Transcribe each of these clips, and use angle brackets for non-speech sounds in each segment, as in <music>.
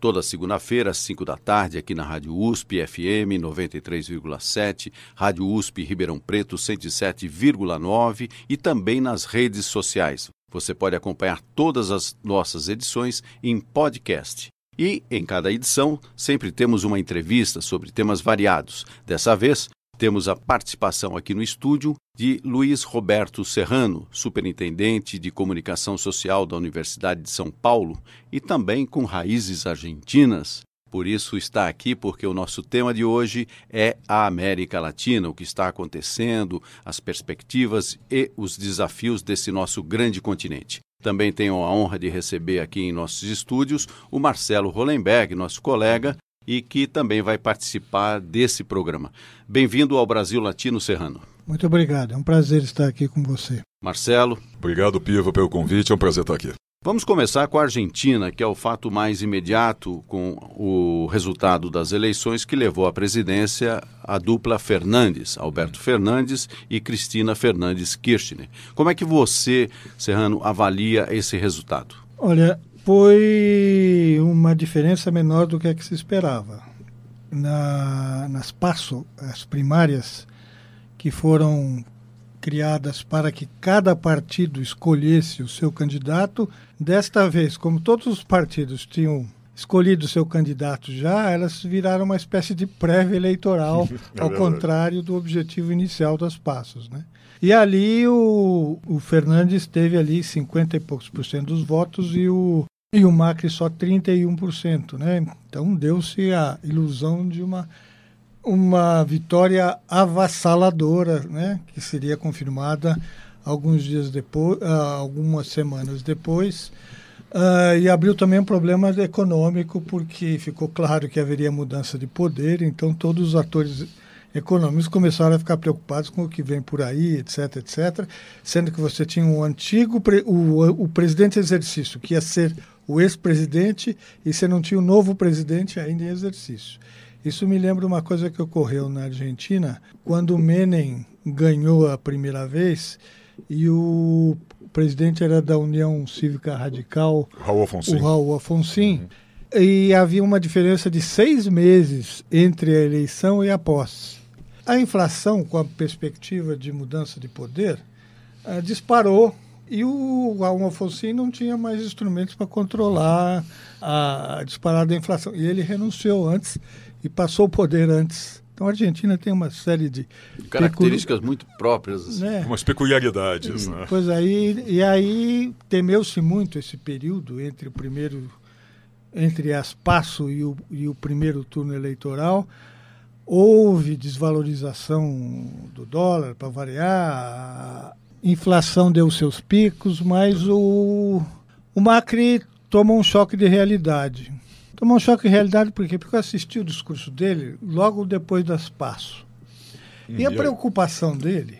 Toda segunda-feira, às 5 da tarde, aqui na Rádio USP FM 93,7, Rádio USP Ribeirão Preto 107,9 e também nas redes sociais. Você pode acompanhar todas as nossas edições em podcast. E em cada edição sempre temos uma entrevista sobre temas variados. Dessa vez, temos a participação aqui no estúdio de Luiz Roberto Serrano, superintendente de comunicação social da Universidade de São Paulo e também com raízes argentinas. Por isso está aqui porque o nosso tema de hoje é a América Latina, o que está acontecendo, as perspectivas e os desafios desse nosso grande continente. Também tenho a honra de receber aqui em nossos estúdios o Marcelo Hollenberg, nosso colega, e que também vai participar desse programa. Bem-vindo ao Brasil Latino Serrano. Muito obrigado, é um prazer estar aqui com você. Marcelo. Obrigado, Piva, pelo convite, é um prazer estar aqui. Vamos começar com a Argentina, que é o fato mais imediato com o resultado das eleições que levou à presidência a dupla Fernandes, Alberto Fernandes e Cristina Fernandes Kirchner. Como é que você, Serrano, avalia esse resultado? Olha, foi uma diferença menor do que a que se esperava. Na, nas PASSO, as primárias, que foram criadas para que cada partido escolhesse o seu candidato, desta vez, como todos os partidos tinham escolhido seu candidato já, elas viraram uma espécie de prévia eleitoral, <laughs> é ao contrário do objetivo inicial das passos, né? E ali o, o Fernandes teve ali 50 e poucos por cento dos votos e o, e o Macri só 31%, né? Então deu-se a ilusão de uma uma vitória avassaladora, né? Que seria confirmada alguns dias depois, uh, algumas semanas depois. Uh, e abriu também um problema econômico, porque ficou claro que haveria mudança de poder, então todos os atores econômicos começaram a ficar preocupados com o que vem por aí, etc, etc, sendo que você tinha um antigo, o, o presidente exercício, que ia ser o ex-presidente, e você não tinha o novo presidente ainda em exercício. Isso me lembra uma coisa que ocorreu na Argentina, quando Menem ganhou a primeira vez e o presidente era da União Cívica Radical, Raul Afonso. o Raul Afonso, uhum. e havia uma diferença de seis meses entre a eleição e a posse. A inflação, com a perspectiva de mudança de poder, uh, disparou e o Raul Afonso não tinha mais instrumentos para controlar a disparada da inflação. E ele renunciou antes e passou o poder antes então a Argentina tem uma série de características pecul... muito próprias, assim. né? umas peculiaridades. Né? Pois aí e aí temeu-se muito esse período entre o primeiro entre as passo e o, e o primeiro turno eleitoral houve desvalorização do dólar para variar, a inflação deu seus picos, mas o, o Macri tomou um choque de realidade Tomou um choque de realidade por quê? Porque eu assisti o discurso dele logo depois das passos. E a preocupação dele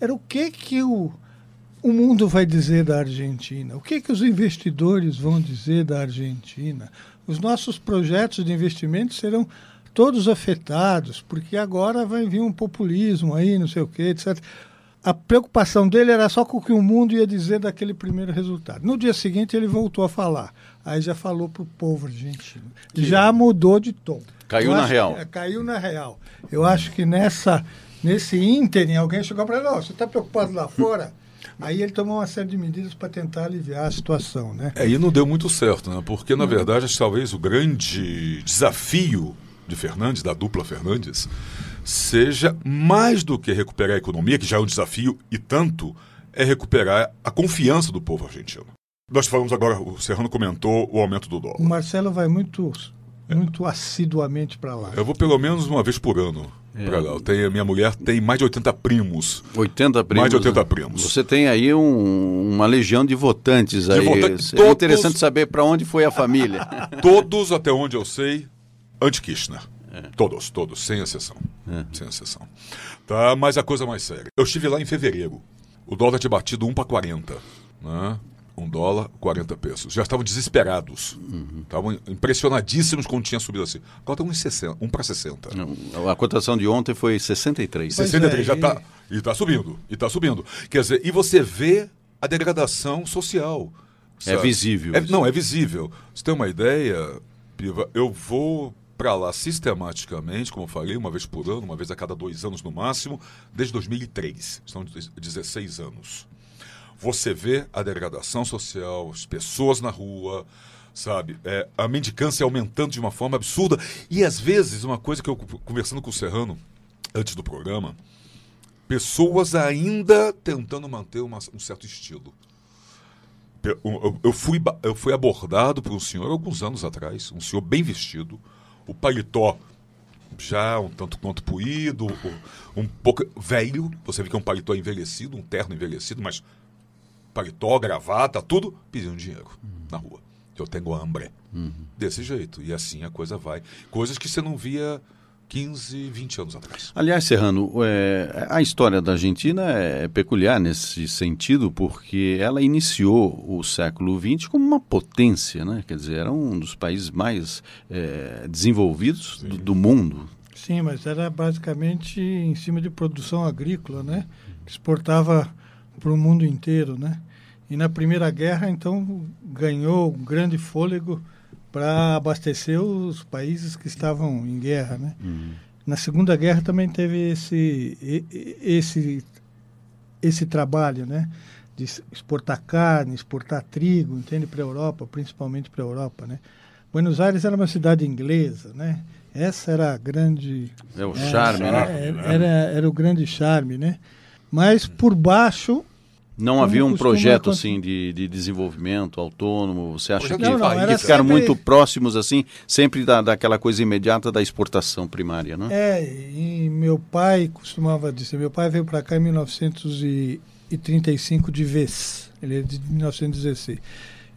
era o que que o, o mundo vai dizer da Argentina, o que que os investidores vão dizer da Argentina. Os nossos projetos de investimento serão todos afetados, porque agora vai vir um populismo aí, não sei o quê, etc a preocupação dele era só com o que o mundo ia dizer daquele primeiro resultado. No dia seguinte ele voltou a falar. Aí já falou para o povo argentino. Que já mudou de tom. Caiu Eu na real. É, caiu na real. Eu acho que nessa, nesse ínterim alguém chegou para ele, você está preocupado lá fora? Aí ele tomou uma série de medidas para tentar aliviar a situação, né? É, e não deu muito certo, né? Porque, na verdade, talvez o grande desafio de Fernandes, da dupla Fernandes, seja mais do que recuperar a economia, que já é um desafio e tanto, é recuperar a confiança do povo argentino. Nós falamos agora, o Serrano comentou o aumento do dólar. O Marcelo vai muito, muito é. assiduamente para lá. Eu vou pelo menos uma vez por ano. É. Pra lá. Eu tenho, minha mulher tem mais de 80 primos. 80 primos? Mais de 80 primos. Você tem aí um, uma legião de votantes aí. votantes, é todos, interessante saber para onde foi a família. <laughs> Todos, até onde eu sei, anti-Kirchner. É. Todos, todos, sem exceção. É. Sem exceção. Tá, mas a coisa mais séria. Eu estive lá em fevereiro. o dólar tinha batido 1 para 40. Né? Um dólar, 40 pesos. Já estavam desesperados. Estavam impressionadíssimos quando tinha subido assim. Agora está 1, 1 para 60. Não, A cotação de ontem foi 63. Pois 63 é, já e- está. E está subindo. E está subindo. Quer dizer, e você vê a degradação social. É sabe? visível É- não, é visível. Você tem uma ideia, Piva? Eu vou para lá sistematicamente, como eu falei, uma vez por ano, uma vez a cada dois anos no máximo, desde 2003. São 16 anos. Você vê a degradação social, as pessoas na rua, sabe? É, a mendicância aumentando de uma forma absurda. E às vezes, uma coisa que eu conversando com o Serrano antes do programa, pessoas ainda tentando manter uma- um certo estilo. Um, Eu, eu fui, eu fui abordado por um senhor alguns anos atrás, um senhor bem vestido, o paletó já um tanto quanto poído, o- um pouco velho, você vê que é um paletó envelhecido, um terno envelhecido, mas paletó, gravata, tudo, pedindo dinheiro na rua. Eu tenho hambre. Desse jeito. E assim a coisa vai. Coisas que você não via 15, 20 anos atrás. Aliás, Serrano, é, a história da Argentina é peculiar nesse sentido, porque ela iniciou o século XX como uma potência, né? Quer dizer, era um dos países mais é, desenvolvidos do, do mundo. Sim, mas era basicamente em cima de produção agrícola, né? Exportava para o mundo inteiro, né? E na Primeira Guerra, então, ganhou um grande fôlego para abastecer os países que estavam em guerra, né? Na Segunda Guerra também teve esse esse esse trabalho, né? De exportar carne, exportar trigo, entende, para a Europa, principalmente para a Europa, né? Buenos Aires era uma cidade inglesa, né? Essa era a grande É o é, charme, né? é, Era, era o grande charme, né? Mas por baixo Não havia um projeto assim de, de desenvolvimento autônomo. Você acha Projeto que Não, não, ficaram sempre- muito próximos assim, sempre da, daquela coisa imediata da exportação primária, né? É, e meu pai costumava dizer, meu pai veio para cá em 1935 de vez, ele é de 1916.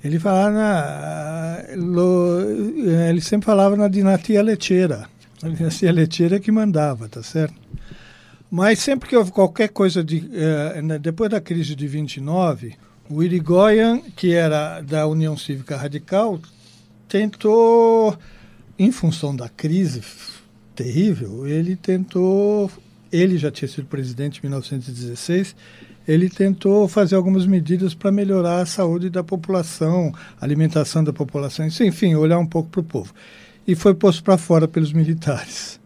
Ele falava na, lo- eh, ele sempre falava na dinastia lecheira, a dinastia lecheira que mandava, tá certo? Mas sempre que houve qualquer coisa de eh, depois da crise de 29, o Irigoyen, que era da União Cívica Radical, tentou, em função da crise terrível, ele tentou, ele já tinha sido presidente em 1916, ele tentou fazer algumas medidas para melhorar a saúde da população, alimentação da população, enfim, olhar um pouco para o povo. E foi posto para fora pelos militares.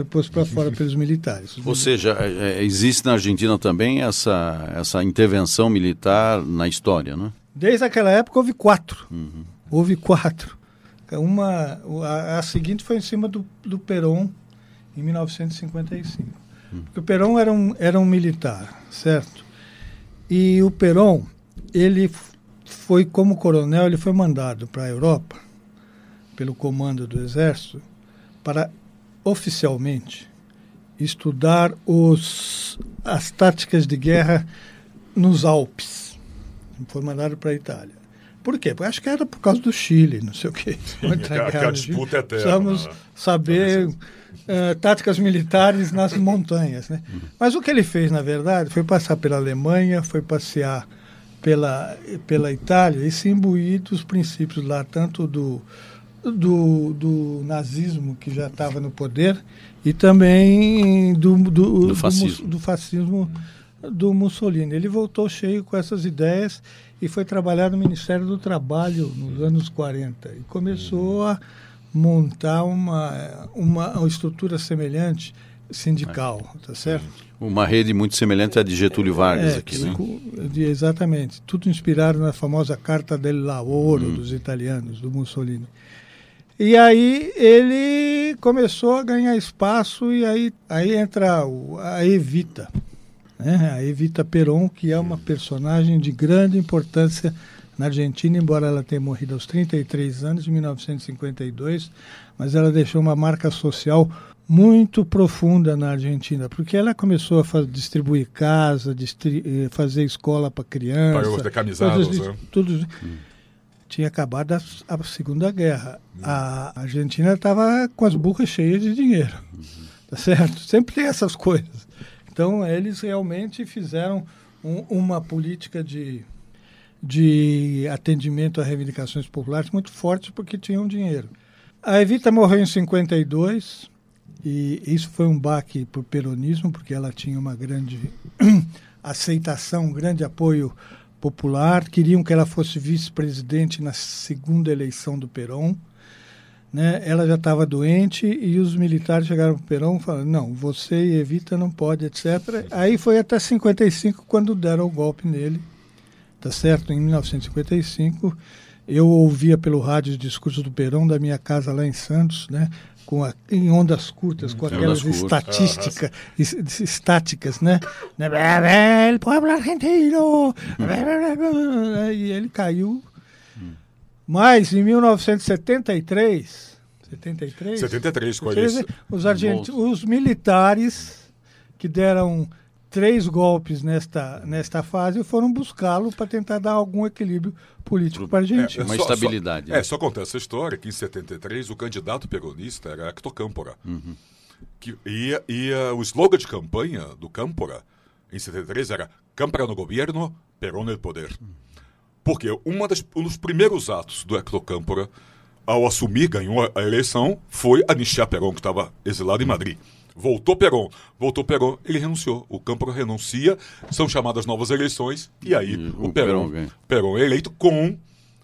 Foi posto para fora <laughs> pelos militares. Ou seja, é, é, existe na Argentina também essa, essa intervenção militar na história, né? Desde aquela época houve quatro. Houve quatro. Uma, a, a seguinte foi em cima do, do Perón, em 1955. Porque o Perón era um, era um militar, certo? E o Perón, ele foi como coronel, ele foi mandado para a Europa, pelo comando do exército, para oficialmente estudar os, as táticas de guerra nos Alpes. Foi mandado para a Itália. Por quê? Porque acho que era por causa do Chile, não sei o quê. <laughs> Guerra no Chile. disputa eterna, Precisamos né? saber eh, táticas militares nas <laughs> montanhas. Né? Uhum. Mas o que ele fez, na verdade, foi passar pela Alemanha, foi passear pela, pela Itália e se imbuir dos princípios lá, tanto do, do, do nazismo, que já estava no poder, e também do, do, Do fascismo. do fascismo do Mussolini. Ele voltou cheio com essas ideias e foi trabalhar no Ministério do Trabalho nos anos 40 e começou a montar uma, uma, uma estrutura semelhante sindical, tá certo? Uma rede muito semelhante à de Getúlio Vargas É, aqui, né? exatamente. Tudo inspirado na famosa Carta del Lavoro dos italianos, do Mussolini. E aí ele começou a ganhar espaço e aí, aí entra o- a Evita, né? a Evita Peron, que é uma personagem de grande importância na Argentina, embora ela tenha morrido aos 33 anos, em 1952, mas ela deixou uma marca social muito profunda na Argentina, porque ela começou a distribuir casa, distri- eh, fazer escola para criança, Pagou de- né? tudo tinha acabado a, a Segunda Guerra. A Argentina estava com as burras cheias de dinheiro, tá certo? Sempre tem essas coisas. Então eles realmente fizeram um, uma política de, de atendimento a reivindicações populares muito forte porque tinham dinheiro. A Evita morreu em 52 e isso foi um baque para o peronismo porque ela tinha uma grande <clears throat> aceitação, um grande apoio popular. Queriam que ela fosse vice-presidente na segunda eleição do Perón. Né? Ela já estava doente e os militares chegaram para o Perón falaram: não, você e Evita não pode, etc. Aí foi até 55 quando deram o golpe nele, tá certo? Em 1955 eu ouvia pelo rádio os discursos do Perón da minha casa lá em Santos, né? Com a, em ondas curtas, com aquelas estatísticas, estáticas, né? El pueblo argentino! E ele caiu mas em 1973, 73, 73, qual é isso? Os, os militares que deram três golpes nesta, nesta fase foram buscá-lo para tentar dar algum equilíbrio político para a Argentina. É, é, uma só, estabilidade. Só, né? É, só conta essa história que em 73 o candidato peronista era Hector Câmpora. Uhum. Que ia, ia, o slogan de campanha do Câmpora em 73 era Câmpora no governo, Perón no poder. Porque uma das, um dos primeiros atos do Hector Câmpora, ao assumir, ganhou a eleição, foi anistiar Perón, que estava exilado em Madrid. Voltou Perón, voltou Perón, ele renunciou. O Câmpora renuncia, são chamadas novas eleições, e aí e o, o Perón, Perón é eleito com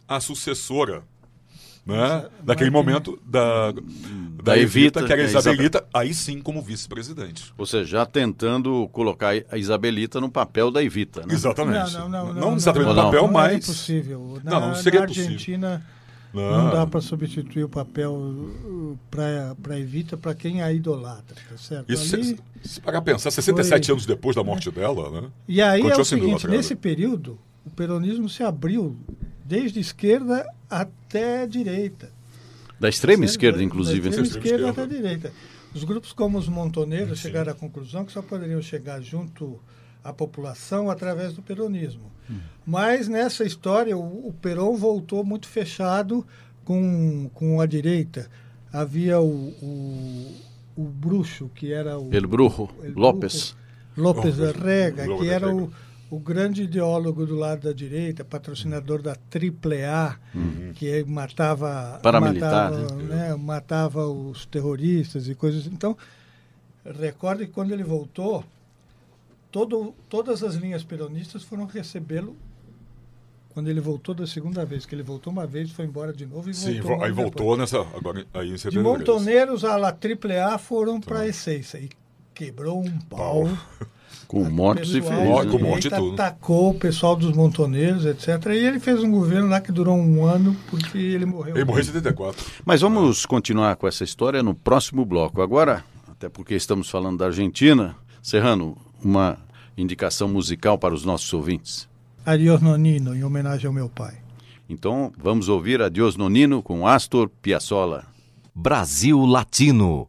a sucessora né? Naquele momento da, da, da Evita, que era a é, Isabelita, Isabel... aí sim como vice-presidente. Ou seja, já tentando colocar a Isabelita no papel da Evita. Né? Exatamente. Não, não, não, não, exatamente no papel, mas. É impossível. Na, não, não seria na Argentina, possível. Não, dá para substituir o papel uh, para a Evita para quem a idolatra, tá certo? Isso, Ali, se, se parar pensar, 67 foi... anos depois da morte dela, né? E aí é o seguinte, nesse período, o peronismo se abriu desde esquerda até direita. Da extrema esquerda, inclusive. Da extrema esquerda até a direita. Os grupos como os montoneiros Sim. chegaram à conclusão que só poderiam chegar junto à população através do peronismo. Hum. Mas nessa história, o, o Perón voltou muito fechado com, com a direita. Havia o, o, o bruxo, que era o... El Brujo, El López. López Rega, que era o o grande ideólogo do lado da direita, patrocinador da AAA, uhum. que matava, Paramilitar, matava, né? né, matava os terroristas e coisas. Então, recorde que quando ele voltou, todo, todas as linhas peronistas foram recebê-lo quando ele voltou da segunda vez, que ele voltou uma vez, foi embora de novo e Sim, voltou. aí voltou nessa. Agora, aí em de Montoneiros a La AAA foram para a essência e quebrou um pau. pau. <laughs> Com mortos e feridos. Com morte e tudo. Atacou o pessoal dos montoneiros, etc. E ele fez um governo lá que durou um ano, porque ele morreu. Ele morreu em 74. Mas vamos continuar com essa história no próximo bloco. Agora, até porque estamos falando da Argentina, Serrano, uma indicação musical para os nossos ouvintes. Adiós Nonino, em homenagem ao meu pai. Então, vamos ouvir Adiós Nonino com Astor Piazzolla. Brasil Latino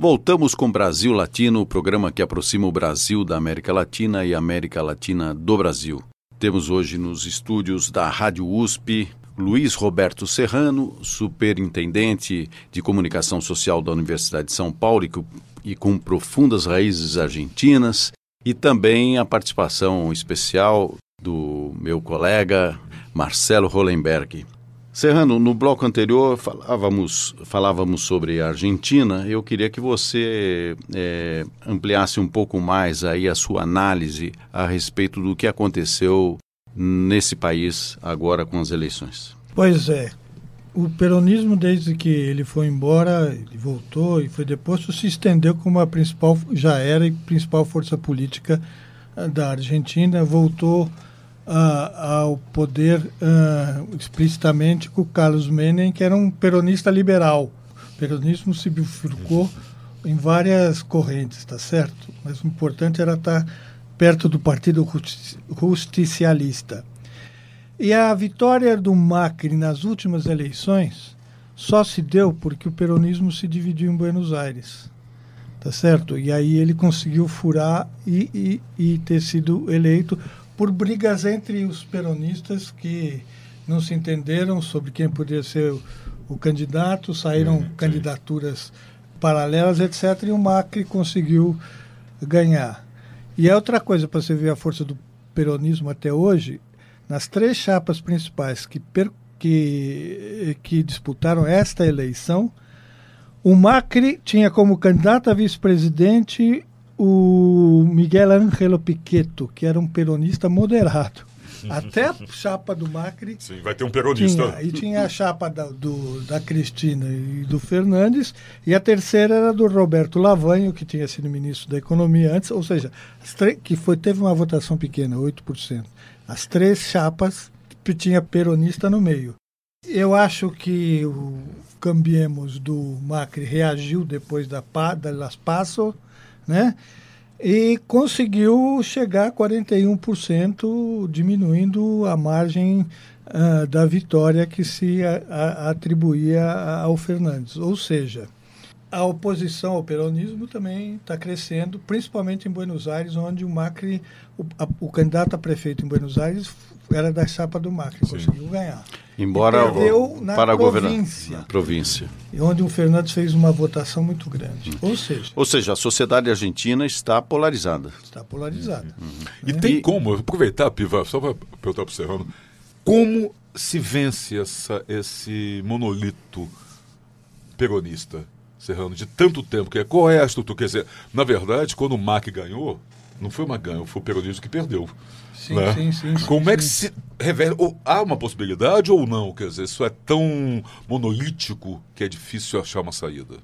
Voltamos com Brasil Latino, o programa que aproxima o Brasil da América Latina e a América Latina do Brasil. Temos hoje nos estúdios da Rádio USP Luiz Roberto Serrano, superintendente de comunicação social da Universidade de São Paulo e, com profundas raízes argentinas, e também a participação especial do meu colega Marcelo Hollenberg. Serrano, no bloco anterior falávamos, falávamos sobre a Argentina. Eu queria que você é, ampliasse um pouco mais aí a sua análise a respeito do que aconteceu nesse país agora com as eleições. Pois é. O peronismo, desde que ele foi embora, ele voltou e foi deposto, se estendeu como a principal, já era a principal força política ah, da Argentina, voltou ao poder uh, explicitamente com o Carlos Menem, que era um peronista liberal. O peronismo se bifurcou em várias correntes, tá certo? Mas o importante era estar perto do Partido Justicialista. E a vitória do Macri nas últimas eleições só se deu porque o peronismo se dividiu em Buenos Aires. Tá certo? E aí ele conseguiu furar e, e, e ter sido eleito por brigas entre os peronistas que não se entenderam sobre quem poderia ser o, o candidato, saíram sim, candidaturas paralelas, etc. E o Macri conseguiu ganhar. E é outra coisa para você ver a força do peronismo até hoje, nas três chapas principais que, per, que, que disputaram esta eleição, o Macri tinha como candidato a vice-presidente o Miguel Ángelo Piqueto, que era um peronista moderado. Até a chapa do Macri. Sim, vai ter um peronista. Tinha, e tinha a chapa da, do, da Cristina e do Fernandes, e a terceira era do Roberto Lavanho, que tinha sido ministro da Economia antes, ou seja, que foi, teve uma votação pequena, 8%. As três chapas tinha peronista no meio. Eu acho que o Cambiemos do Macri reagiu depois da, da Las Paso, né? E conseguiu chegar a 41%, diminuindo a margem uh, da vitória que se a, a, atribuía ao Fernandes. Ou seja, a oposição ao peronismo também está crescendo, principalmente em Buenos Aires, onde o Macri, o, a, o candidato a prefeito em Buenos Aires, era da chapa do Macri, Sim. conseguiu ganhar. Embora perdeu na para província, província. Onde o Fernandes fez uma votação muito grande. Ou seja, Ou seja, a sociedade argentina está polarizada. Está polarizada. Uhum. Né? E tem como, aproveitar, Piva, só para perguntar para o Serrano, como se vence essa, esse monolito peronista, Serrano, de tanto tempo? Que é, qual é a estrutura? Quer dizer, na verdade, quando o MAC ganhou, não foi uma ganho, foi o peronismo que perdeu. Sim, né? sim, sim, sim, Como é que se Ou, há uma possibilidade ou não? Quer dizer, isso é tão monolítico que é difícil achar uma saída?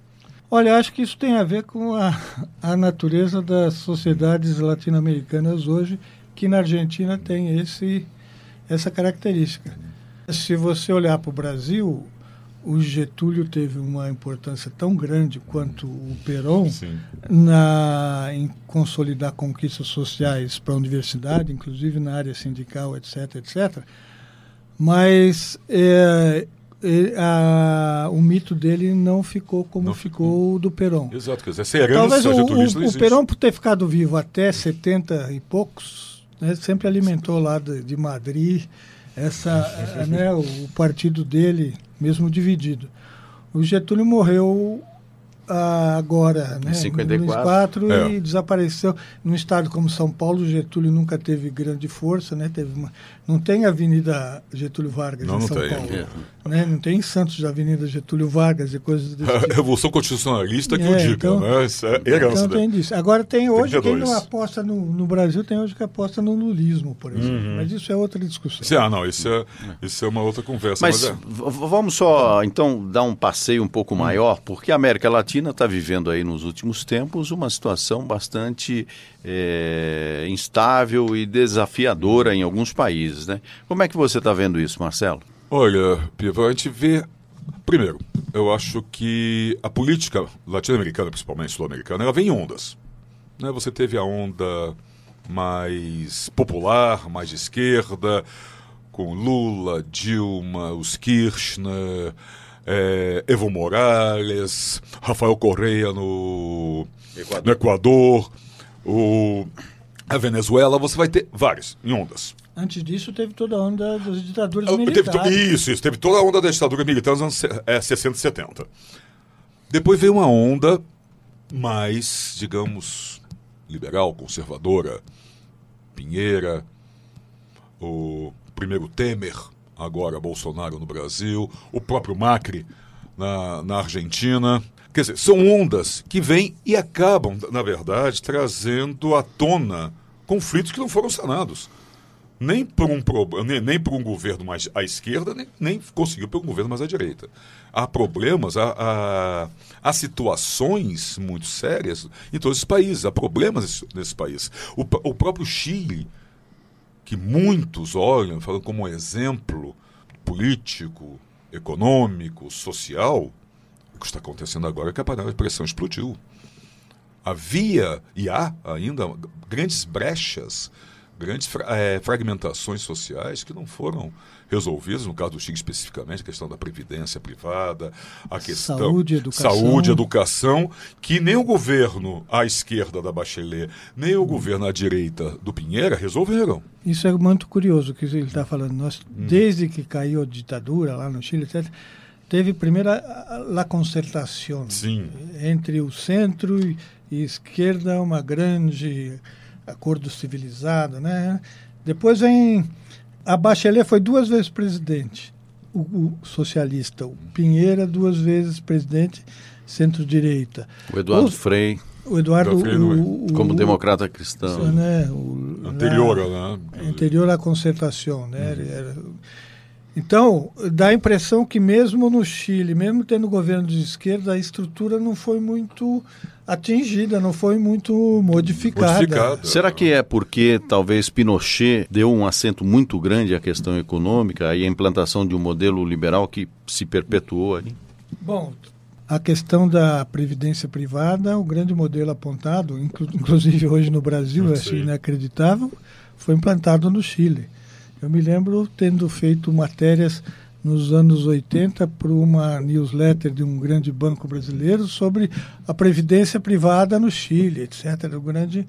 Olha, acho que isso tem a ver com a, a natureza das sociedades latino-americanas hoje, que na Argentina tem esse, essa característica. Se você olhar para o Brasil, o Getúlio teve uma importância tão grande quanto o Perón na, em consolidar conquistas sociais para a universidade, inclusive na área sindical, etc., etc. Mas é, é, a, o mito dele não ficou como não ficou o do Perón. Exato, quer dizer, essa herança Talvez o, o, o Perón, por ter ficado vivo até 70 e poucos, né, sempre alimentou lá de, de Madrid essa, <laughs> né, o partido dele mesmo dividido. O Getúlio morreu ah, agora, né, em 54, é. e desapareceu. Num estado como São Paulo, Getúlio nunca teve grande força, né? Teve uma, não tem a Avenida Getúlio Vargas não, em São não Paulo. Tem. Né? Não tem em Santos a Avenida Getúlio Vargas e coisas desse tipo. A Revolução Constitucionalista que é, eu digo, então, né? Isso é herança. Então tem disso. Agora tem hoje, 32. quem não aposta no, no, Brasil, tem hoje que aposta no lulismo, por exemplo. Uhum. Mas isso é outra discussão. Isso, ah, não, isso é, isso é uma outra conversa. Mas, mas é... vamos só, então, dar um passeio um pouco hum. maior, porque a América Latina está vivendo aí nos últimos tempos uma situação bastante é, instável e desafiadora em alguns países, né? Como é que você está vendo isso, Marcelo? Olha, Piva, a gente vê. Primeiro, eu acho que a política latino-americana, principalmente sul-americana, ela vem em ondas. Né? Você teve a onda mais popular, mais de esquerda, com Lula, Dilma, os Kirchner, é, Evo Morales, Rafael Correia no Equador, no Equador o, a Venezuela, você vai ter vários em ondas. Antes disso, teve toda a onda das ditaduras teve militares. to- isso, isso. Teve toda a onda da ditadura militar nos anos é, 60 e 70. Depois veio uma onda mais, digamos, liberal, conservadora. Pinheira, o primeiro Temer, agora Bolsonaro no Brasil, o próprio Macri na, na Argentina. Quer dizer, são ondas que vêm e acabam, na verdade, trazendo à tona conflitos que não foram sanados nem por um, nem, nem por um governo mais à esquerda, nem, nem conseguiu por um governo mais à direita. Há problemas, há, há, há situações muito sérias em todos os países, há problemas nesse, nesse país. O, o próprio Chile, que muitos olham, falam como exemplo político, econômico, social, o que está acontecendo agora é que a panela de pressão explodiu. Havia e há ainda grandes brechas, grandes eh, fragmentações sociais que não foram resolvidas, no caso do Chile especificamente, a questão da previdência privada, a questão Saúde, educação. saúde, educação, que nem o governo à esquerda da Bachelet, nem o governo à direita do Pinheira resolveram. Isso é muito curioso o que ele está falando. Nós, Hum. desde que caiu a ditadura lá no Chile, etc., teve primeiro a, a, concertação Sim. entre o centro e, e esquerda, uma grande acordo civilizado, né? Depois vem a Bachelet foi duas vezes presidente, o, o socialista, o Pinheira duas vezes presidente, centro-direita. O Eduardo O- Frei, O Eduardo, é? o, o, como o- democrata cristão. né? O, Anterior, lá- né? anterior à concertação, né? Era- Então, dá a impressão que mesmo no Chile, mesmo tendo governo de esquerda, a estrutura não foi muito atingida, não foi muito modificada. Modificada. Será que é porque talvez Pinochet deu um acento muito grande à questão econômica e a implantação de um modelo liberal que se perpetuou ali? Bom, a questão da previdência privada, o grande modelo apontado, inclu- inclusive hoje no Brasil, é Sim. inacreditável, foi implantado no Chile. Eu me lembro tendo feito matérias nos anos 80 para uma newsletter de um grande banco brasileiro sobre a previdência privada no Chile, etc. Era o grande,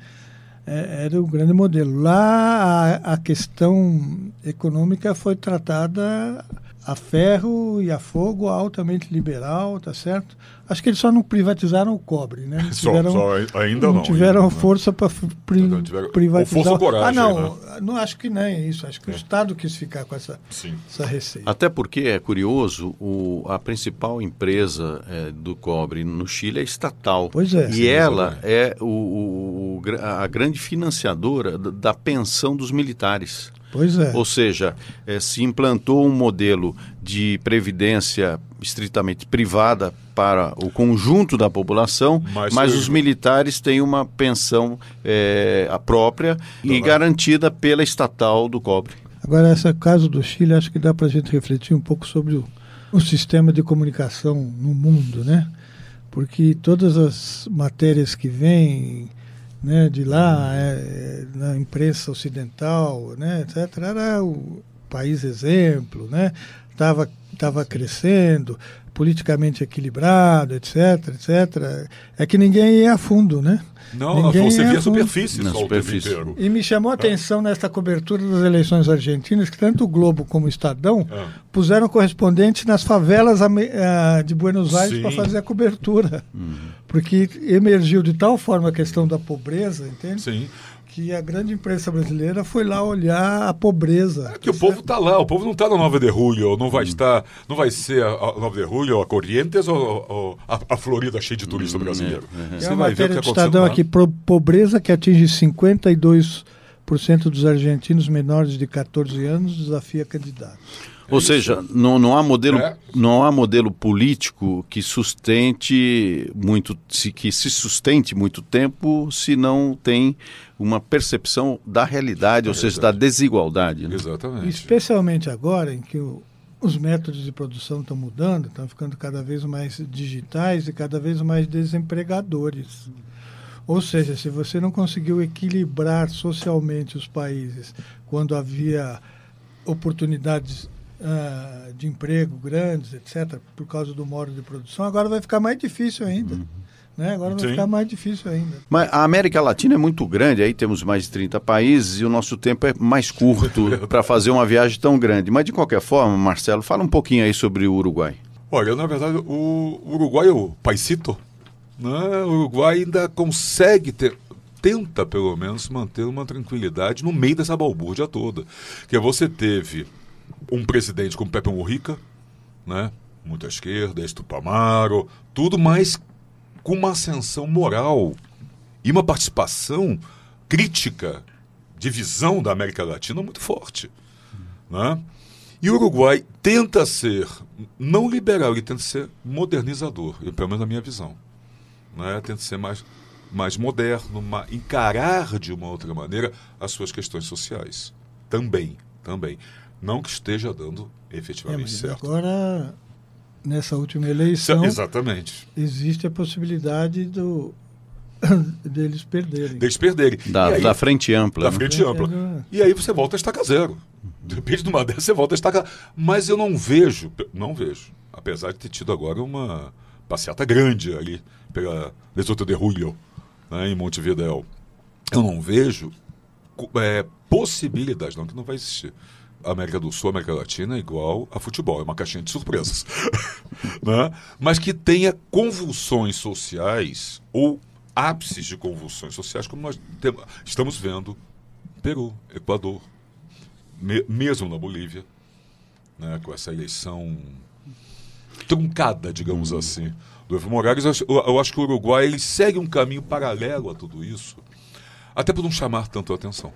eh, era o grande modelo. Lá a, a questão econômica foi tratada a ferro e a fogo, altamente liberal, tá certo? Acho que eles só não privatizaram o cobre, né? Não <laughs> Só- tiveram, só ainda não, tiveram ainda, né? força para Não tiveram- privatizar. ou força ou coragem, ah, não, né? não acho que nem isso. Acho que o Estado quis ficar com essa, Sim. essa receita. Até porque é curioso, o, a principal empresa eh, do cobre no Chile é estatal. Pois é. E Sim, ela é o, o- a grande financiadora da, pensão dos militares. Pois é. Ou seja, eh, se implantou um modelo de previdência estritamente privada para o conjunto da população, Mas mas, os militares têm uma pensão a própria e garantida pela estatal do cobre. Agora, esse caso do Chile, acho que dá para a gente refletir um pouco sobre o, o sistema de comunicação no mundo, né? Porque todas as matérias que vêm né, de lá, é, na imprensa ocidental, né, etc., era o país exemplo, né? Estava tava crescendo, politicamente equilibrado, etc., etc. É que ninguém ia a fundo, né? Não, Ninguém você ia via a superfície Na superfície. inteiro. E me chamou a atenção nesta cobertura das eleições argentinas que tanto o Globo como o Estadão Ah. puseram correspondentes nas favelas ah, de Buenos Aires para fazer a cobertura. Porque emergiu de tal forma a questão da pobreza, entende? Sim. Que a grande imprensa brasileira foi lá olhar a pobreza. É que o povo está lá, o povo não está na 9 de julho, não vai estar, não vai ser a, a 9 de julho, a Corrientes ou, ou a, a Florida cheia de turista brasileiro. Tem Você uma vai ver o que do Estadão lá. aqui, pobreza que atinge 52% dos argentinos menores de 14 anos desafia candidatos. Ou seja, não, não há modelo, É. não há modelo político que sustente muito, se, que se sustente muito tempo se não tem uma percepção da realidade, ou seja, da desigualdade. né? Exatamente. Especialmente agora em que o- os métodos de produção estão mudando, estão ficando cada vez mais digitais e cada vez mais desempregadores. Ou seja, se você não conseguiu equilibrar socialmente os países quando havia oportunidades ah, de emprego grandes, etc., por causa do modo de produção, agora vai ficar mais difícil ainda. Né? Agora vai Sim. ficar mais difícil ainda. Mas a América Latina é muito grande, aí temos mais de 30 países e o nosso tempo é mais curto <laughs> para fazer uma viagem tão grande. Mas de qualquer forma, Marcelo, fala um pouquinho aí sobre o Uruguai. Olha, na verdade, o Uruguai é o paisito. Né? O Uruguai ainda consegue ter, tenta pelo menos manter uma tranquilidade no meio dessa balbúrdia toda. Que você teve um presidente como Pepe Mujica, né? Muita esquerda, Estupamaro, tudo mais com uma ascensão moral e uma participação crítica de visão da América Latina muito forte. Né? E o Uruguai tenta ser não liberal, ele tenta ser modernizador, pelo menos na minha visão. Né? Tenta ser mais, mais moderno, uma, encarar de uma outra maneira as suas questões sociais. Também, também. Não que esteja dando efetivamente é, certo. Agora nessa última eleição. Exatamente. Existe a possibilidade do <coughs> deles perderem. Deles perderem. Da, aí, da frente ampla. Da né? frente ampla. E aí você volta a estaca zero. Depende de uma dessas, você volta a estaca. Mas eu não vejo, não vejo, apesar de ter tido agora uma passeata grande ali pela Lesoto de Julio, né, em Montevideo. Eu não vejo é, possibilidade, não, que não vai existir. América do Sul, América Latina é igual a futebol, é uma caixinha de surpresas. <laughs> né? Mas que tenha convulsões sociais ou ápices de convulsões sociais, como nós temos, estamos vendo Peru, Equador, me, mesmo na Bolívia, né? com essa eleição truncada, digamos hum. assim, do Evo Morales. Eu, eu, acho que o Uruguai ele segue um caminho paralelo a tudo isso, até por não chamar tanto a atenção.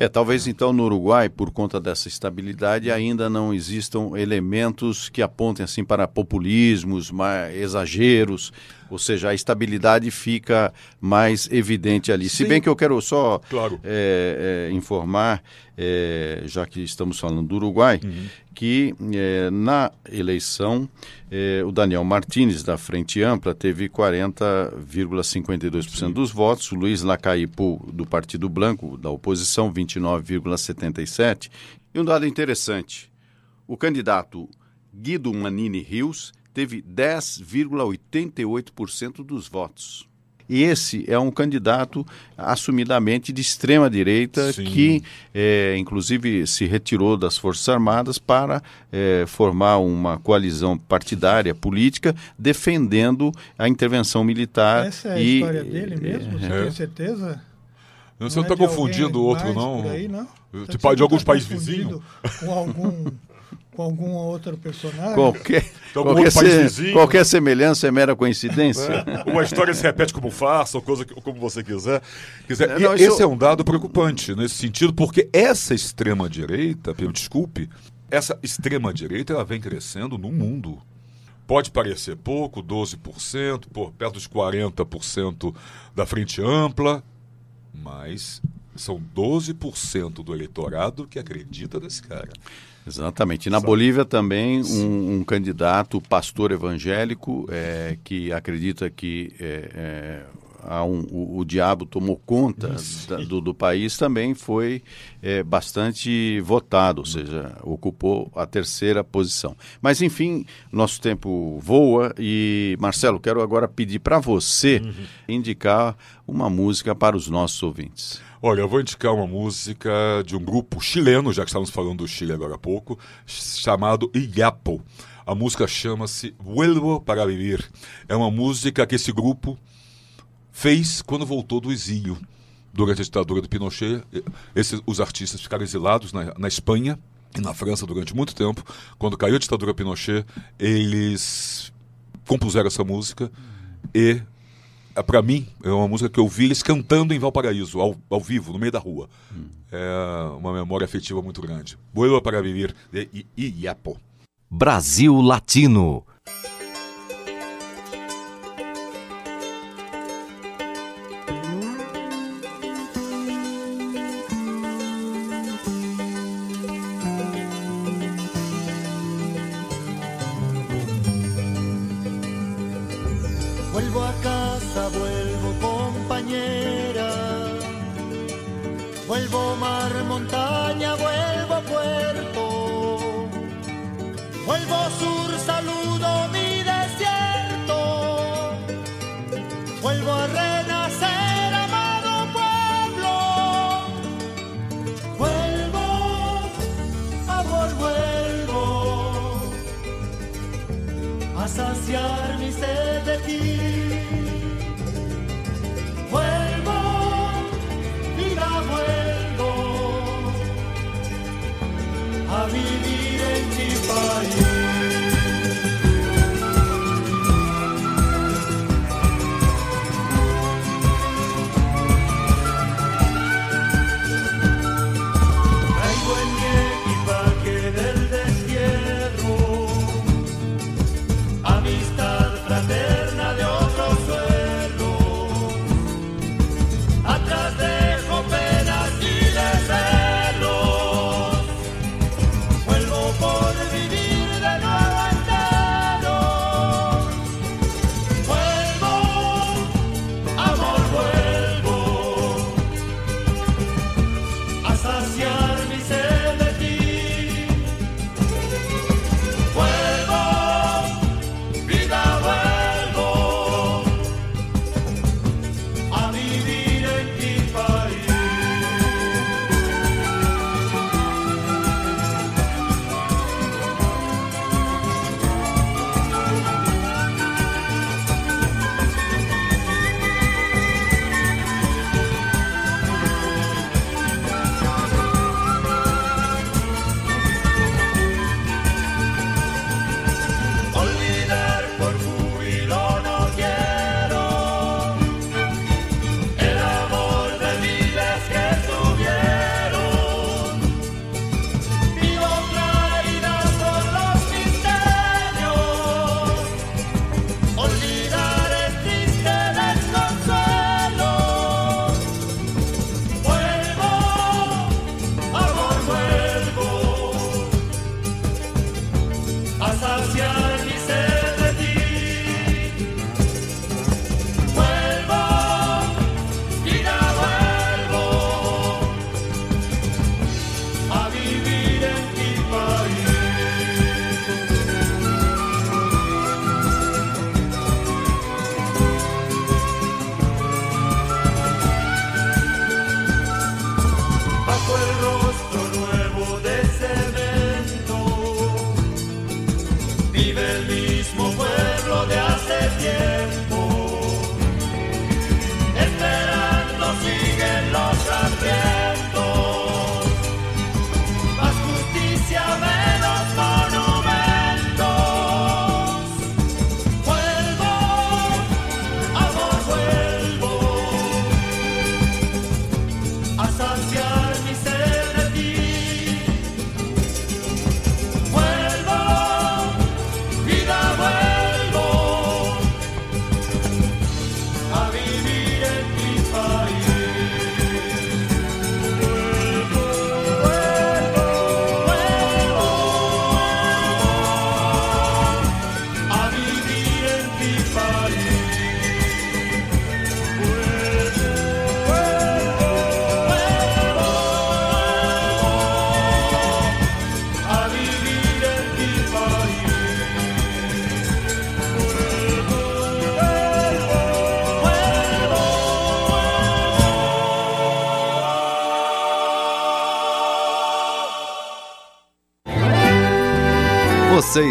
É, talvez então no Uruguai, por conta dessa estabilidade, ainda não existam elementos que apontem assim para populismos, exageros, ou seja, a estabilidade fica mais evidente ali. Sim. Se bem que eu quero só claro. é, é, informar, é, já que estamos falando do Uruguai, uhum que eh, na eleição eh, o Daniel Martins, da Frente Ampla, teve 40,52% dos votos, o Luiz Lacaipu, do Partido Branco, da oposição, 29,77%. E um dado interessante: o candidato Guido Manini Rios teve 10,88% dos votos. E esse é um candidato assumidamente de extrema direita Sim. que, é, inclusive, se retirou das Forças Armadas para é, formar uma coalizão partidária política defendendo a intervenção militar. Essa é a e, história dele mesmo? Você é. tem certeza? Você não está é confundindo o outro, não? Aí, não? Tipo, de alguns tá países vizinhos? Com algum com algum outro personagem? Qualquer, então, qualquer, se, qualquer semelhança é mera coincidência. É. Uma história se repete como farsa, ou coisa, como você quiser. quiser. Não, esse isso... é um dado preocupante nesse sentido, porque essa extrema-direita, desculpe, essa extrema-direita ela vem crescendo no mundo. Pode parecer pouco, 12%, por perto dos 40% da frente ampla, mas são 12% do eleitorado que acredita nesse cara. Exatamente. E na Bolívia também um, um, candidato pastor evangélico é, que acredita que é, é, um, o, o, diabo tomou conta <laughs> da, do, do, país também foi é, bastante votado, ou seja, ocupou a terceira posição. Mas enfim, nosso tempo voa e Marcelo, quero agora pedir para você uhum. indicar uma música para os nossos ouvintes. Olha, eu vou indicar uma música de um grupo chileno, já que estamos falando do Chile agora há pouco, chamado Iapo. A música chama-se Vuelvo para Vivir. É uma música que esse grupo fez quando voltou do exílio. Durante a ditadura do Pinochet, esses, os artistas ficaram exilados na, na Espanha e na França durante muito tempo. Quando caiu a ditadura Pinochet, eles compuseram essa música e para mim, é uma música que eu vi eles cantando em Valparaíso, ao, ao vivo, no meio da rua. Hum. É uma memória afetiva muito grande. Boa para viver de Iapo. Brasil Latino.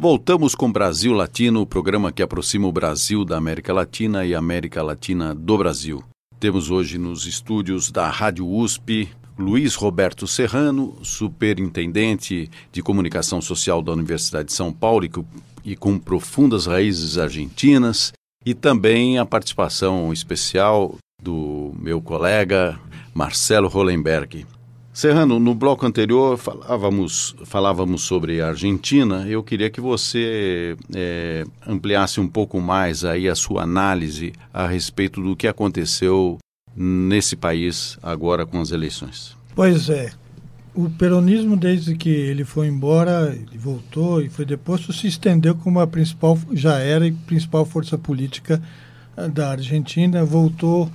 Voltamos com Brasil Latino, o programa que aproxima o Brasil da América Latina e a América Latina do Brasil. Temos hoje nos estúdios da Rádio USP Luiz Roberto Serrano, superintendente de comunicação social da Universidade de São Paulo e com profundas raízes argentinas, e também a participação especial do meu colega Marcelo Hollenberg. Serrano, no bloco anterior falávamos, falávamos sobre a Argentina. Eu queria que você é, ampliasse um pouco mais aí a sua análise a respeito do que aconteceu nesse país agora com as eleições. Pois é. o peronismo, desde que ele foi embora, ele voltou e foi deposto, se estendeu como a principal, já era a principal força política uh, da Argentina, voltou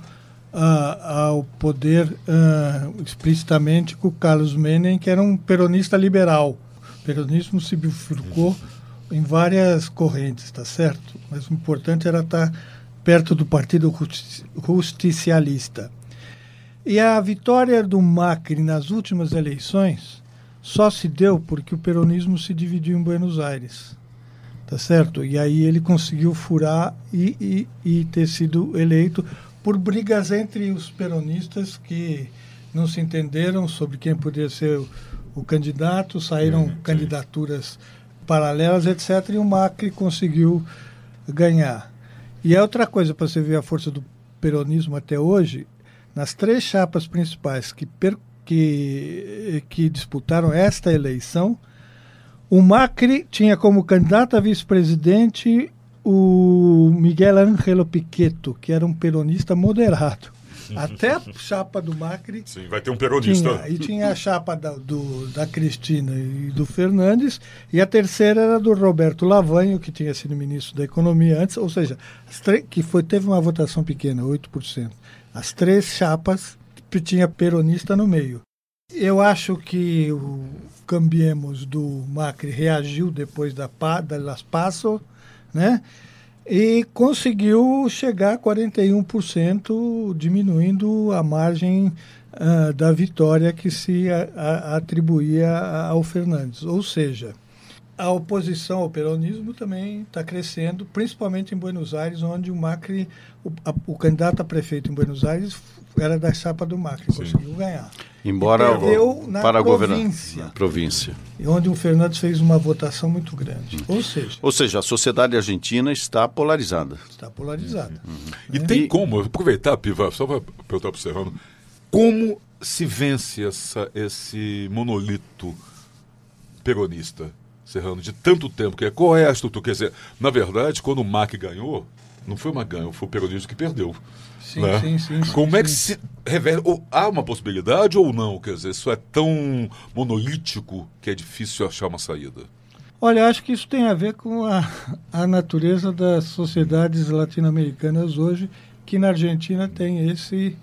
ao poder explicitamente com Carlos Menem, que era um peronista liberal. O peronismo se bifurcou em várias correntes, tá certo? Mas o importante era estar perto do Partido Justicialista. E a vitória do Macri nas últimas eleições só se deu porque o peronismo se dividiu em Buenos Aires. Tá certo? E aí ele conseguiu furar e, e, e ter sido eleito por brigas entre os peronistas que não se entenderam sobre quem poderia ser o, o candidato, saíram candidaturas paralelas, etc. E o Macri conseguiu ganhar. E é outra coisa para você ver a força do peronismo até hoje, nas três chapas principais que, per, que, que disputaram esta eleição, o Macri tinha como candidato a vice-presidente o Miguel Ángelo Piqueto, que era um peronista moderado. Até a chapa do Macri. Sim, vai ter um peronista. Tinha, e tinha a chapa da, do, da Cristina e do Fernandes, e a terceira era do Roberto Lavanho, que tinha sido ministro da Economia antes, ou seja, que foi, teve uma votação pequena, 8%. As três chapas tinha peronista no meio. Eu acho que o Cambiemos do Macri reagiu depois da, da Las Paso, né? E conseguiu chegar a 41%, diminuindo a margem uh, da vitória que se a, a, atribuía ao Fernandes. Ou seja, a oposição ao peronismo também está crescendo, principalmente em Buenos Aires, onde o Macri, o, a, o candidato a prefeito em Buenos Aires era da chapa do Macri, Sim. conseguiu ganhar. Embora perdeu na para província, província. Onde o Fernandes fez uma votação muito grande. Hum. Ou seja... Ou seja, a sociedade argentina está polarizada. Está polarizada. Uhum. Né? E tem como, aproveitar, Piva, só para perguntar para o Serrano, como se vence essa, esse monolito peronista? Serrano, de tanto tempo, que é, qual é a estrutura? Quer dizer, na verdade, quando o MAC ganhou, não foi uma ganho, foi o peronismo que perdeu. Sim, né? sim, sim, sim, Como é que se revela? Ou, há uma possibilidade ou não? Quer dizer, isso é tão monolítico que é difícil achar uma saída? Olha, acho que isso tem a ver com a, a natureza das sociedades latino-americanas hoje, que na Argentina tem esse,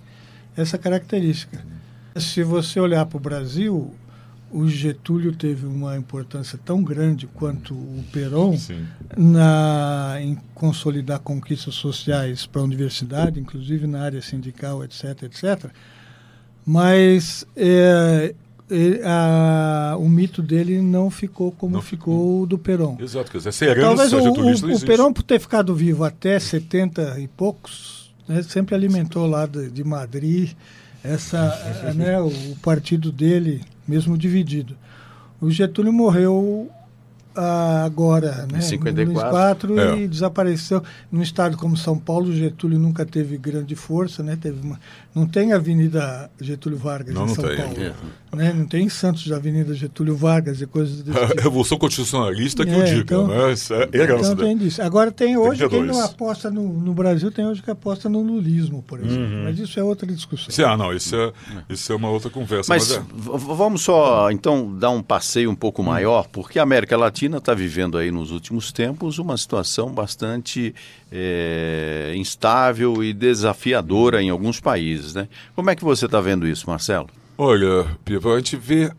essa característica. Se você olhar para o Brasil, o Getúlio teve uma importância tão grande quanto o Perón na, em consolidar conquistas sociais para a universidade, inclusive na área sindical, etc., etc. Mas é, é, a, o mito dele não ficou como não, ficou o do Perón. Exato, quer dizer, essa herança Talvez o, o, o Perón, por ter ficado vivo até 70 e poucos, né, sempre alimentou lá de, de Madrid essa, <laughs> né, o partido dele mesmo dividido. O Getúlio morreu ah, agora, né? Em 54. é. e desapareceu. Num estado como São Paulo, Getúlio nunca teve grande força, né? Teve uma, não tem a Avenida Getúlio Vargas não, em São não Paulo. Tem. Né? Não tem em Santos a Avenida Getúlio Vargas e coisas desse A tipo. Revolução Constitucionalista que é, eu digo, então, né? Isso é herança. Então tem disso. Agora tem hoje, 32. quem não aposta no, no, Brasil, tem hoje que aposta no lulismo, por exemplo. Uhum. Mas isso é outra discussão. Isso, ah, não, isso é, isso é uma outra conversa. Mas, mas é... vamos só, então, dar um passeio um pouco maior, porque a América Latina está vivendo aí nos últimos tempos uma situação bastante é, instável e desafiadora em alguns países, né? Como é que você está vendo isso, Marcelo? Olha, Piva, a gente vê.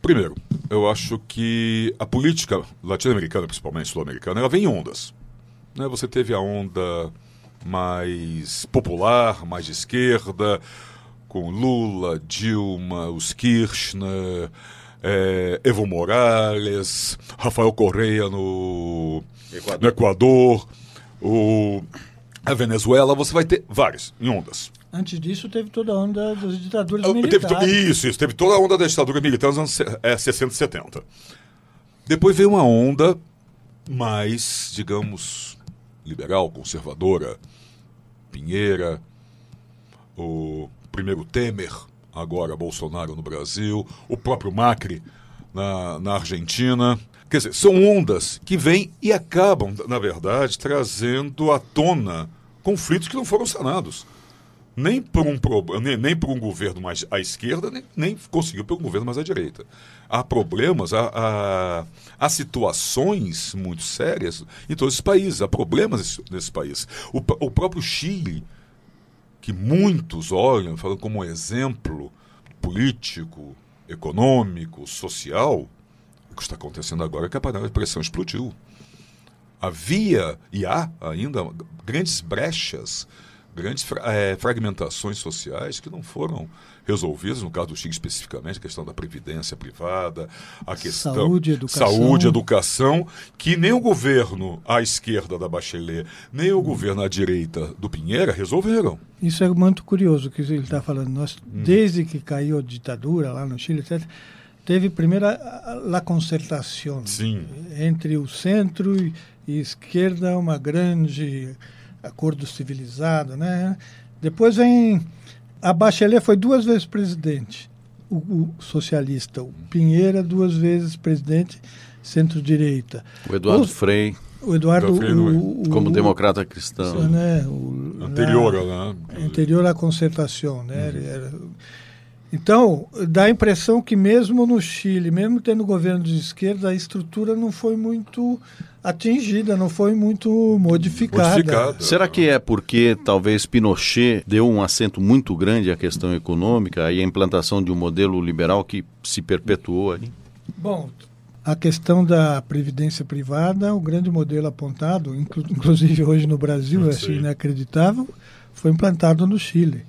Primeiro, eu acho que a política latino-americana, principalmente sul-americana, ela vem em ondas. Né? Você teve a onda mais popular, mais de esquerda, com Lula, Dilma, os Kirchner, é, Evo Morales, Rafael Correia no Equador, no Equador o, a Venezuela, você vai ter várias em ondas. Antes disso, teve toda a onda das ditaduras uh, militares. isso, isso. Teve toda a onda das ditaduras militares nos anos é, 60 e 70. Depois veio uma onda mais, digamos, liberal, conservadora. Pinheira, o primeiro Temer, agora Bolsonaro no Brasil, o próprio Macri na, na Argentina. Quer dizer, são ondas que vêm e acabam, na verdade, trazendo à tona conflitos que não foram sanados nem por um, nem, nem por um governo mais à esquerda, nem, nem conseguiu por um governo mais à direita. Há problemas, há, há, há situações muito sérias em todos os países, há problemas nesse, país. O, o próprio Chile, que muitos olham, falam como exemplo político, econômico, social, que está acontecendo agora é que a panela de pressão explodiu. Havia e há ainda grandes brechas grandes é, fragmentações sociais que não foram resolvidas, no caso do Chile especificamente, a questão da previdência privada, a questão saúde, educação, saúde, educação que nem o governo à esquerda da Bachelet, nem o governo à direita do Pinheira resolveram. Isso é muito curioso o que ele está falando. Nós, hum. Desde que caiu a ditadura lá no Chile, etc., teve primeiro a, a concertação entre o centro e, e esquerda, uma grande acordo civilizado, né? Depois vem a Bachelet foi duas vezes presidente, o, o socialista, o Pinheira duas vezes presidente, centro-direita. O Eduardo o, Frei. O Eduardo o, como democrata cristão. Né? anterior, lá? Anterior à concertação, né? Uhum. Era, então, dá a impressão que mesmo no Chile, mesmo tendo governo de esquerda, a estrutura não foi muito atingida, não foi muito modificada. modificada. Será que é porque talvez Pinochet deu um acento muito grande à questão econômica e a implantação de um modelo liberal que se perpetuou aí? Bom, a questão da previdência privada, o grande modelo apontado, inclusive hoje no Brasil, é assim, inacreditável, foi implantado no Chile.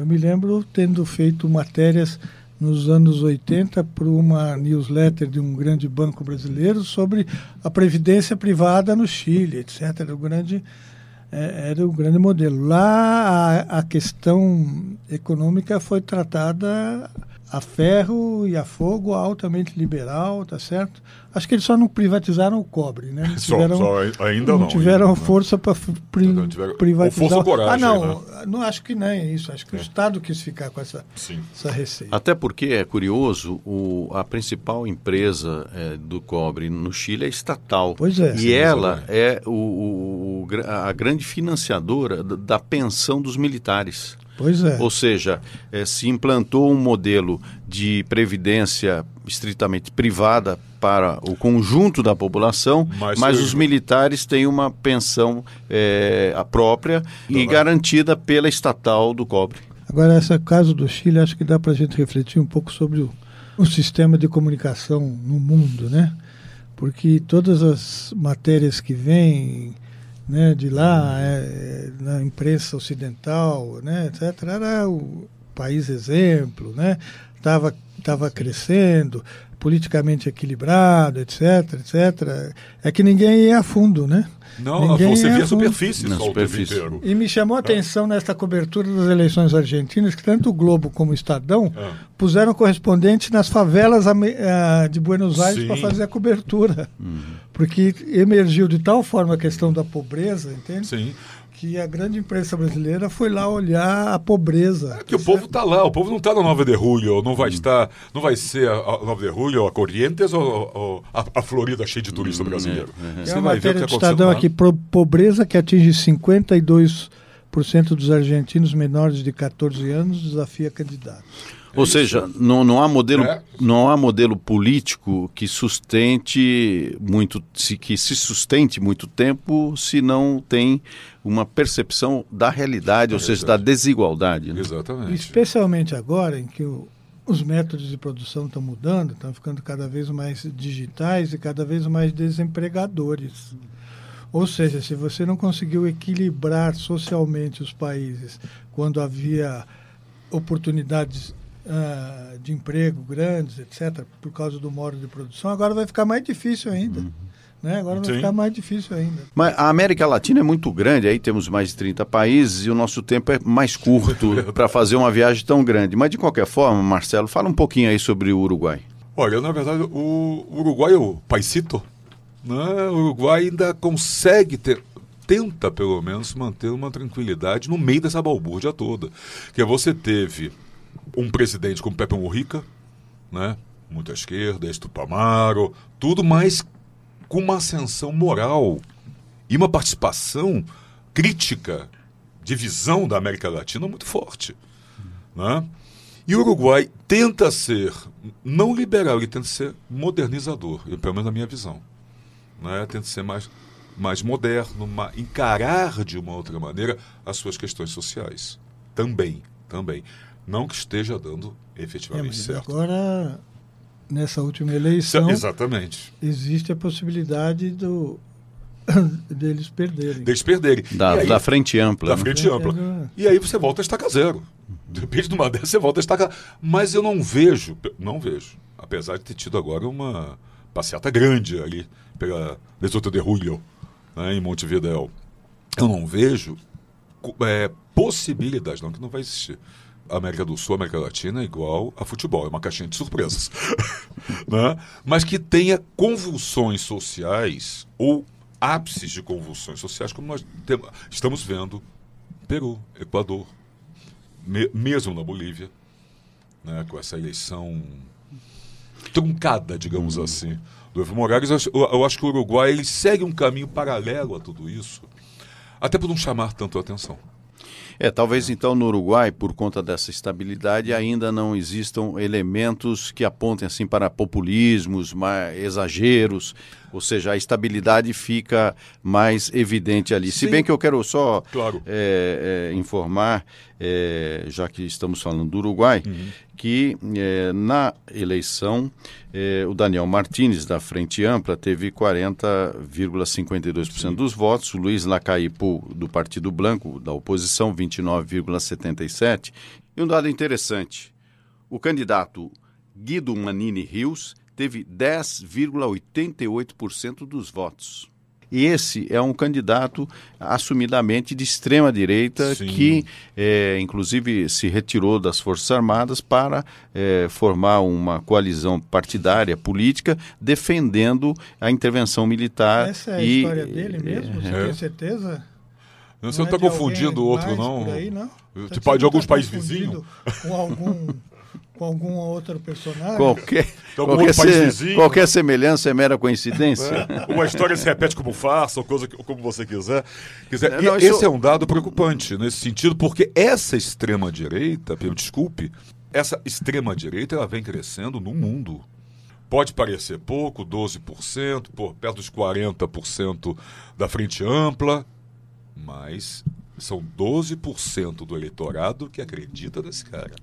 Eu me lembro tendo feito matérias nos anos 80 para uma newsletter de um grande banco brasileiro sobre a previdência privada no Chile, etc. Era o grande, é, era o grande modelo. Lá a, a questão econômica foi tratada a ferro e a fogo, altamente liberal, tá certo? Acho que eles só não privatizaram o cobre, né? Não <laughs> tiveram, só, só ainda não. tiveram ainda, força para pri privatizar. Força coragem, ah, não, né? não acho que nem é isso. Acho que é. o Estado quis ficar com essa, essa receita. Até porque é curioso, o, a principal empresa é, do cobre no Chile é estatal. Pois é. E sim, ela é o, o, a grande financiadora da pensão dos militares. Pois é. Ou seja, é, se implantou um modelo de previdência estritamente privada para o conjunto da população, mas, mas os militares têm uma pensão é, própria e garantida pela estatal do cobre. Agora, esse caso do Chile, acho que dá para a gente refletir um pouco sobre o, o sistema de comunicação no mundo, né? Porque todas as matérias que vêm né, de lá, é, na imprensa ocidental, né, etc., era o país exemplo, né, estava tava crescendo, politicamente equilibrado, etc, etc. É que ninguém ia a fundo, né? Não, ninguém você via a superfície, na superfície. Inteiro. E me chamou a atenção nesta cobertura das eleições argentinas que tanto o Globo como o Estadão ah. puseram correspondentes nas favelas de Buenos Aires para fazer a cobertura. Uhum. Porque emergiu de tal forma a questão da pobreza, entende? Sim que a grande imprensa brasileira foi lá olhar a pobreza. É que o povo está lá, o povo não está na Nova de Julho, não vai hum. estar, não vai ser a, a Nova de Julho, a Corrientes ou, ou a, a, Florida cheia de turista hum, brasileiro. É, é. Você é uma matéria do Estadão aqui, pobreza que atinge 52% dos argentinos menores de 14 anos desafia candidatos. Ou seja, não, não, há modelo, é. não há modelo político que sustente muito, que se sustente muito tempo se não tem uma percepção da realidade, ou seja, da desigualdade. Né? Exatamente. Especialmente agora em que o, os métodos de produção estão mudando, estão ficando cada vez mais digitais e cada vez mais desempregadores. Ou seja, se você não conseguiu equilibrar socialmente os países quando havia oportunidades uh, de emprego grandes, etc., por causa do modo de produção, agora vai ficar mais difícil ainda. Uhum. Né? Agora vai Sim. ficar mais difícil ainda. Mas a América Latina é muito grande, aí temos mais de 30 países e o nosso tempo é mais curto <laughs> para fazer uma viagem tão grande. Mas de qualquer forma, Marcelo, fala um pouquinho aí sobre o Uruguai. Olha, na verdade, o Uruguai é o paisito. Né? O Uruguai ainda consegue ter, tenta pelo menos manter uma tranquilidade no meio dessa balbúrdia toda. Que você teve um presidente como Pepe Mujica, né? Muito à esquerda, Estupamaro, tudo mais com uma ascensão moral e uma participação crítica de visão da América Latina muito forte. Né? E o Uruguai tenta ser, não liberal, ele tenta ser modernizador, pelo menos na minha visão. Né? Tenta ser mais, mais moderno, encarar de uma outra maneira as suas questões sociais. Também, também. Não que esteja dando efetivamente é, certo. Agora, nessa última eleição. Exatamente. Existe a possibilidade do, <coughs> deles perderem. Deles perderem. Da, aí, da frente ampla. Da né? frente ampla. E aí você volta a estaca zero. De repente, numa dessas, você volta a estaca. Mas eu não vejo, não vejo, apesar de ter tido agora uma passeata grande ali pela Lesoto de Julio, né, em Montevideo. Eu não vejo é, possibilidade, não, que não vai existir. América do Sul, América Latina é igual a futebol, é uma caixinha de surpresas. <laughs> né? Mas que tenha convulsões sociais ou ápices de convulsões sociais, como nós temos, estamos vendo Peru, Equador, me, mesmo na Bolívia, né, com essa eleição truncada, digamos hum. assim, do Evo Morales. Eu, eu, acho que o Uruguai ele segue um caminho paralelo a tudo isso, até por não chamar tanto a atenção. É, talvez então no Uruguai, por conta dessa estabilidade, ainda não existam elementos que apontem assim para populismos, exageros, ou seja, a estabilidade fica mais evidente ali. Sim. Se bem que eu quero só claro. é, é, informar, é, já que estamos falando do Uruguai, uhum. que é, na eleição é, o Daniel Martins, da Frente Ampla, teve 40,52% dos votos, o Luiz Lacaipo, do Partido Branco, da oposição, 29,77%. E um dado interessante, o candidato Guido Manini Rios teve 10,88% dos votos. E esse é um candidato assumidamente de extrema direita Sim. que, é, inclusive, se retirou das Forças Armadas para é, formar uma coalizão partidária política defendendo a intervenção militar. Essa é a e, história dele mesmo? Você é. tem certeza? Não, você não está é confundindo o outro, não? Aí, não? Tipo, de alguns tá países vizinhos? Com algum com algum outro personagem? Qualquer, <laughs> então, qualquer, se, qualquer semelhança é mera coincidência. É, uma história se repete como farsa, ou coisa, como você quiser. quiser. Não, esse isso... é um dado preocupante nesse sentido, porque essa extrema-direita, desculpe, essa extrema-direita ela vem crescendo no mundo. Pode parecer pouco, 12%, por perto dos 40% da frente ampla, mas são 12% do eleitorado que acredita nesse cara.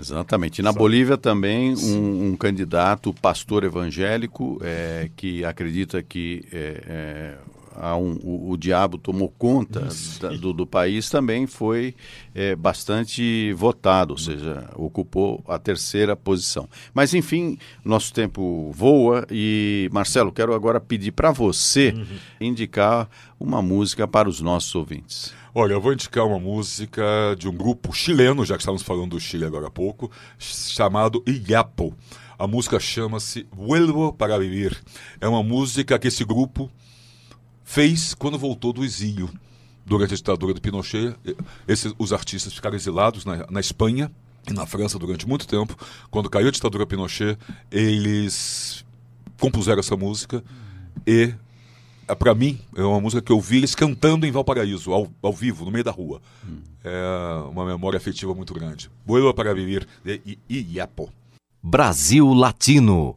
Exatamente. E na Bolívia também um, um, candidato pastor evangélico é, que acredita que é, há um, o, o, diabo tomou conta da, do, do, país também foi é, bastante votado, ou seja, ocupou a terceira posição. Mas enfim, nosso tempo voa e Marcelo, quero agora pedir para você uhum. indicar uma música para os nossos ouvintes. Olha, eu vou indicar uma música de um grupo chileno, já que estamos falando do Chile agora há pouco, chamado Iapo. A música chama-se Vuelvo para Vivir. É uma música que esse grupo fez quando voltou do exílio. Durante a ditadura do Pinochet, esses, os artistas ficaram exilados na, na Espanha e na França durante muito tempo. Quando caiu a ditadura Pinochet, eles compuseram essa música e é, para mim, é uma música que eu vi eles cantando em Valparaíso, ao, ao vivo, no meio da rua. Hum. É uma memória afetiva muito grande. Boa para viver de Iapo. Brasil Latino.